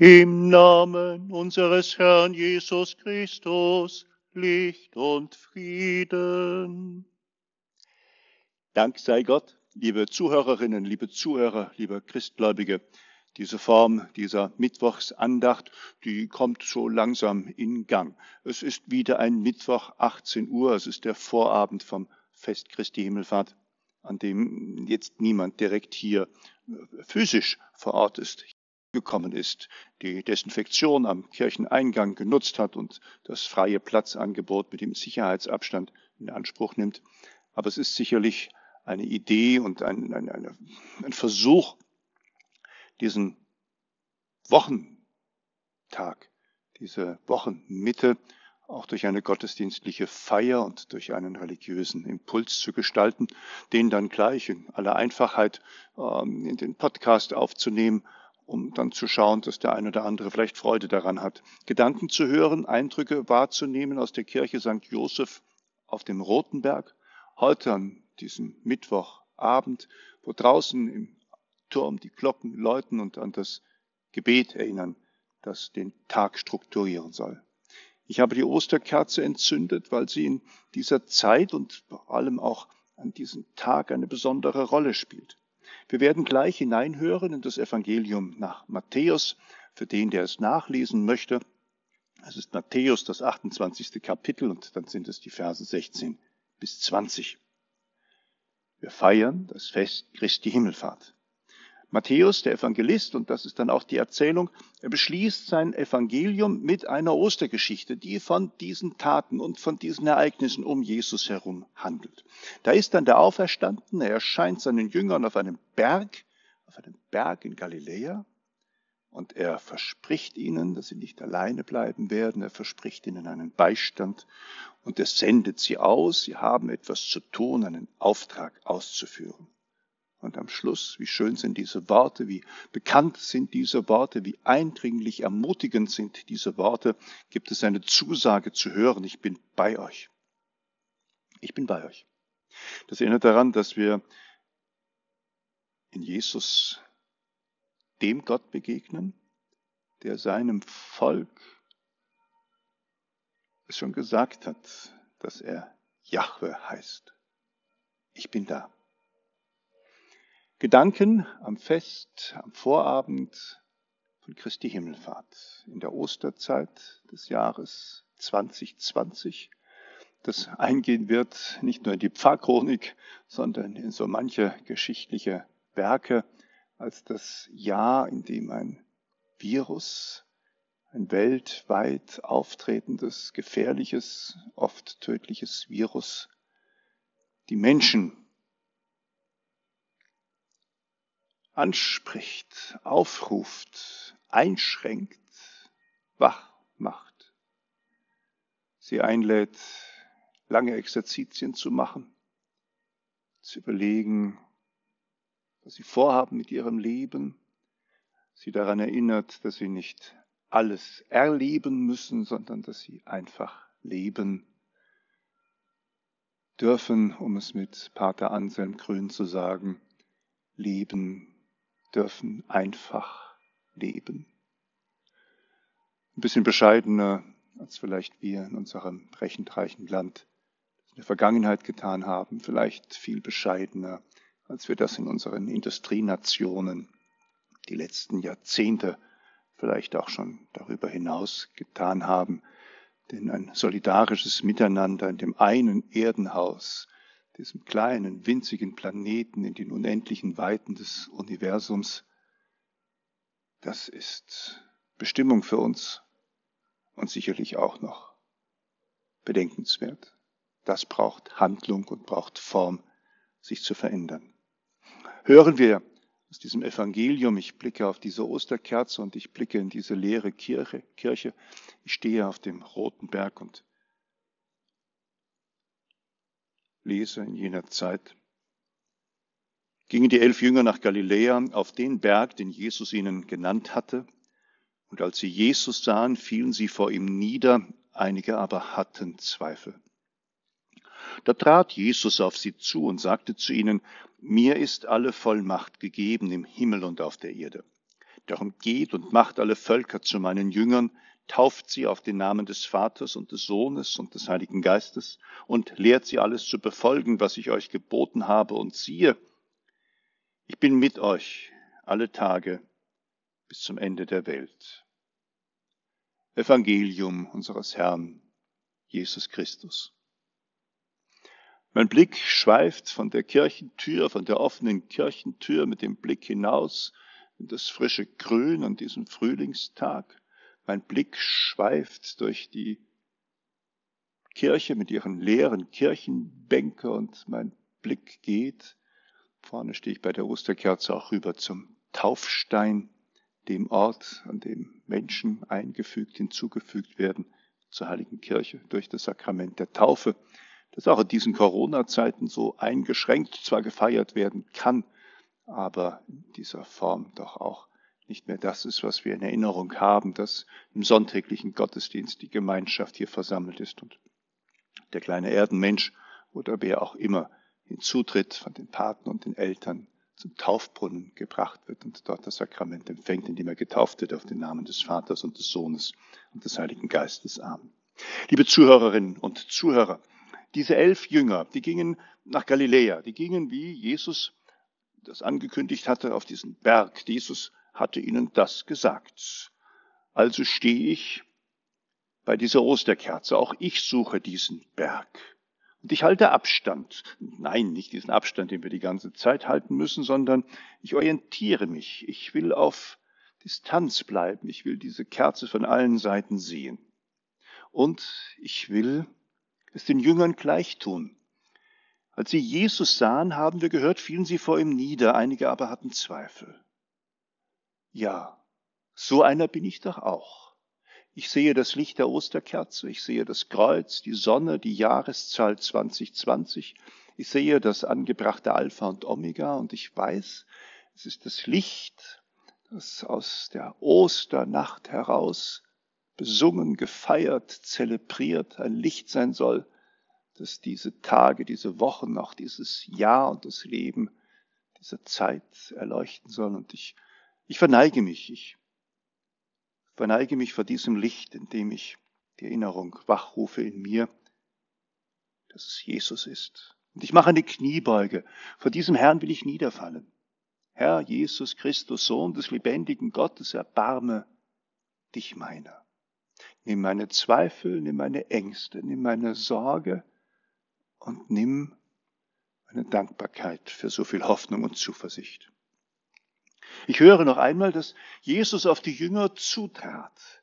Im Namen unseres Herrn Jesus Christus, Licht und Frieden. Dank sei Gott, liebe Zuhörerinnen, liebe Zuhörer, liebe Christgläubige. Diese Form dieser Mittwochsandacht, die kommt so langsam in Gang. Es ist wieder ein Mittwoch, 18 Uhr. Es ist der Vorabend vom Fest Christi Himmelfahrt, an dem jetzt niemand direkt hier physisch vor Ort ist gekommen ist, die Desinfektion am Kircheneingang genutzt hat und das freie Platzangebot mit dem Sicherheitsabstand in Anspruch nimmt. Aber es ist sicherlich eine Idee und ein, ein, ein, ein Versuch, diesen Wochentag, diese Wochenmitte auch durch eine gottesdienstliche Feier und durch einen religiösen Impuls zu gestalten, den dann gleich in aller Einfachheit ähm, in den Podcast aufzunehmen um dann zu schauen, dass der eine oder andere vielleicht Freude daran hat. Gedanken zu hören, Eindrücke wahrzunehmen aus der Kirche St. Joseph auf dem Rotenberg, heute an diesem Mittwochabend, wo draußen im Turm die Glocken läuten und an das Gebet erinnern, das den Tag strukturieren soll. Ich habe die Osterkerze entzündet, weil sie in dieser Zeit und vor allem auch an diesem Tag eine besondere Rolle spielt. Wir werden gleich hineinhören in das Evangelium nach Matthäus, für den, der es nachlesen möchte. Es ist Matthäus, das 28. Kapitel, und dann sind es die Verse 16 bis 20. Wir feiern das Fest Christi Himmelfahrt. Matthäus, der Evangelist, und das ist dann auch die Erzählung, er beschließt sein Evangelium mit einer Ostergeschichte, die von diesen Taten und von diesen Ereignissen um Jesus herum handelt. Da ist dann der Auferstandene, er erscheint seinen Jüngern auf einem Berg, auf einem Berg in Galiläa, und er verspricht ihnen, dass sie nicht alleine bleiben werden, er verspricht ihnen einen Beistand und er sendet sie aus, sie haben etwas zu tun, einen Auftrag auszuführen. Und am Schluss, wie schön sind diese Worte, wie bekannt sind diese Worte, wie eindringlich ermutigend sind diese Worte, gibt es eine Zusage zu hören, ich bin bei euch. Ich bin bei euch. Das erinnert daran, dass wir in Jesus dem Gott begegnen, der seinem Volk es schon gesagt hat, dass er Jahwe heißt. Ich bin da. Gedanken am Fest, am Vorabend von Christi Himmelfahrt in der Osterzeit des Jahres 2020, das eingehen wird nicht nur in die Pfarrchronik, sondern in so manche geschichtliche Werke als das Jahr, in dem ein Virus, ein weltweit auftretendes, gefährliches, oft tödliches Virus, die Menschen anspricht, aufruft, einschränkt, wach macht, sie einlädt, lange Exerzitien zu machen, zu überlegen, was sie vorhaben mit ihrem Leben, sie daran erinnert, dass sie nicht alles erleben müssen, sondern dass sie einfach leben dürfen, um es mit Pater Anselm Grün zu sagen, leben dürfen einfach leben. Ein bisschen bescheidener, als vielleicht wir in unserem rechenreichen Land in der Vergangenheit getan haben, vielleicht viel bescheidener, als wir das in unseren Industrienationen die letzten Jahrzehnte vielleicht auch schon darüber hinaus getan haben. Denn ein solidarisches Miteinander in dem einen Erdenhaus diesem kleinen, winzigen Planeten in den unendlichen Weiten des Universums, das ist Bestimmung für uns und sicherlich auch noch bedenkenswert. Das braucht Handlung und braucht Form, sich zu verändern. Hören wir aus diesem Evangelium, ich blicke auf diese Osterkerze und ich blicke in diese leere Kirche, Kirche. Ich stehe auf dem roten Berg und lese in jener Zeit, gingen die elf Jünger nach Galiläa auf den Berg, den Jesus ihnen genannt hatte. Und als sie Jesus sahen, fielen sie vor ihm nieder, einige aber hatten Zweifel. Da trat Jesus auf sie zu und sagte zu ihnen, mir ist alle Vollmacht gegeben im Himmel und auf der Erde. Darum geht und macht alle Völker zu meinen Jüngern, tauft sie auf den Namen des Vaters und des Sohnes und des Heiligen Geistes und lehrt sie alles zu befolgen, was ich euch geboten habe. Und siehe, ich bin mit euch alle Tage bis zum Ende der Welt. Evangelium unseres Herrn Jesus Christus. Mein Blick schweift von der Kirchentür, von der offenen Kirchentür mit dem Blick hinaus in das frische Grün an diesem Frühlingstag mein Blick schweift durch die Kirche mit ihren leeren Kirchenbänke und mein Blick geht, vorne stehe ich bei der Osterkerze auch rüber zum Taufstein, dem Ort, an dem Menschen eingefügt, hinzugefügt werden zur heiligen Kirche durch das Sakrament der Taufe, das auch in diesen Corona-Zeiten so eingeschränkt zwar gefeiert werden kann, aber in dieser Form doch auch nicht mehr das ist, was wir in Erinnerung haben, dass im sonntäglichen Gottesdienst die Gemeinschaft hier versammelt ist und der kleine Erdenmensch oder wer auch immer hinzutritt von den Paten und den Eltern zum Taufbrunnen gebracht wird und dort das Sakrament empfängt, indem er getauft wird auf den Namen des Vaters und des Sohnes und des Heiligen Geistes. Amen. Liebe Zuhörerinnen und Zuhörer, diese elf Jünger, die gingen nach Galiläa, die gingen, wie Jesus das angekündigt hatte, auf diesen Berg. Jesus hatte ihnen das gesagt. Also stehe ich bei dieser Osterkerze. Auch ich suche diesen Berg. Und ich halte Abstand. Nein, nicht diesen Abstand, den wir die ganze Zeit halten müssen, sondern ich orientiere mich. Ich will auf Distanz bleiben. Ich will diese Kerze von allen Seiten sehen. Und ich will es den Jüngern gleich tun. Als sie Jesus sahen, haben wir gehört, fielen sie vor ihm nieder, einige aber hatten Zweifel. Ja, so einer bin ich doch auch. Ich sehe das Licht der Osterkerze, ich sehe das Kreuz, die Sonne, die Jahreszahl 2020, ich sehe das angebrachte Alpha und Omega und ich weiß, es ist das Licht, das aus der Osternacht heraus besungen, gefeiert, zelebriert, ein Licht sein soll, das diese Tage, diese Wochen, auch dieses Jahr und das Leben dieser Zeit erleuchten soll. Und ich ich verneige mich, ich verneige mich vor diesem Licht, indem ich die Erinnerung wachrufe in mir, dass es Jesus ist. Und ich mache eine Kniebeuge. Vor diesem Herrn will ich niederfallen. Herr Jesus Christus, Sohn des lebendigen Gottes, erbarme dich meiner. Nimm meine Zweifel, nimm meine Ängste, nimm meine Sorge und nimm meine Dankbarkeit für so viel Hoffnung und Zuversicht. Ich höre noch einmal, dass Jesus auf die Jünger zutrat.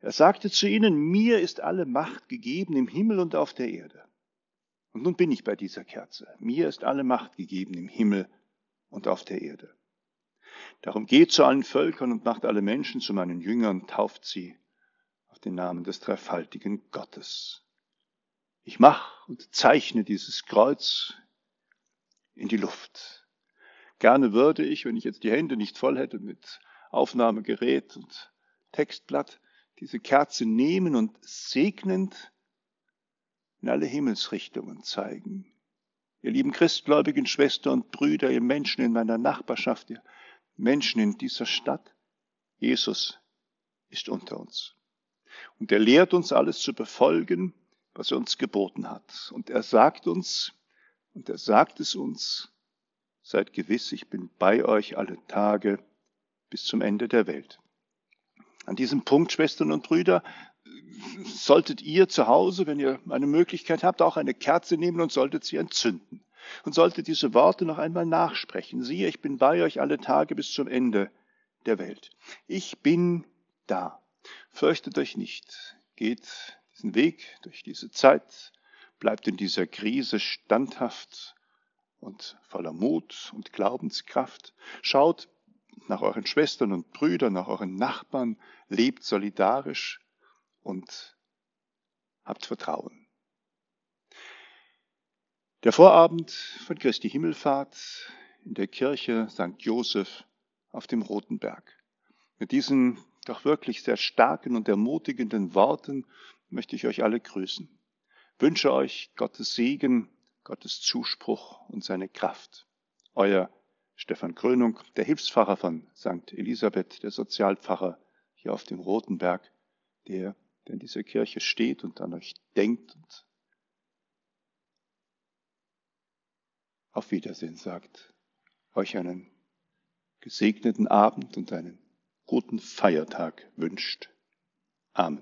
Er sagte zu ihnen, mir ist alle Macht gegeben im Himmel und auf der Erde. Und nun bin ich bei dieser Kerze. Mir ist alle Macht gegeben im Himmel und auf der Erde. Darum geht zu allen Völkern und macht alle Menschen zu meinen Jüngern, tauft sie auf den Namen des dreifaltigen Gottes. Ich mach und zeichne dieses Kreuz in die Luft. Gerne würde ich, wenn ich jetzt die Hände nicht voll hätte mit Aufnahmegerät und Textblatt, diese Kerze nehmen und segnend in alle Himmelsrichtungen zeigen. Ihr lieben christgläubigen Schwestern und Brüder, ihr Menschen in meiner Nachbarschaft, ihr Menschen in dieser Stadt, Jesus ist unter uns. Und er lehrt uns alles zu befolgen, was er uns geboten hat. Und er sagt uns, und er sagt es uns, Seid gewiss, ich bin bei euch alle Tage bis zum Ende der Welt. An diesem Punkt, Schwestern und Brüder, solltet ihr zu Hause, wenn ihr eine Möglichkeit habt, auch eine Kerze nehmen und solltet sie entzünden. Und solltet diese Worte noch einmal nachsprechen. Siehe, ich bin bei euch alle Tage bis zum Ende der Welt. Ich bin da. Fürchtet euch nicht. Geht diesen Weg durch diese Zeit. Bleibt in dieser Krise standhaft und voller Mut und Glaubenskraft. Schaut nach euren Schwestern und Brüdern, nach euren Nachbarn, lebt solidarisch und habt Vertrauen. Der Vorabend von Christi Himmelfahrt in der Kirche St. Joseph auf dem Roten Berg. Mit diesen doch wirklich sehr starken und ermutigenden Worten möchte ich euch alle grüßen. Wünsche euch Gottes Segen Gottes Zuspruch und seine Kraft. Euer Stefan Krönung, der Hilfspfarrer von St. Elisabeth, der Sozialpfarrer hier auf dem Roten Berg, der, der in dieser Kirche steht und an euch denkt und auf Wiedersehen sagt, euch einen gesegneten Abend und einen guten Feiertag wünscht. Amen.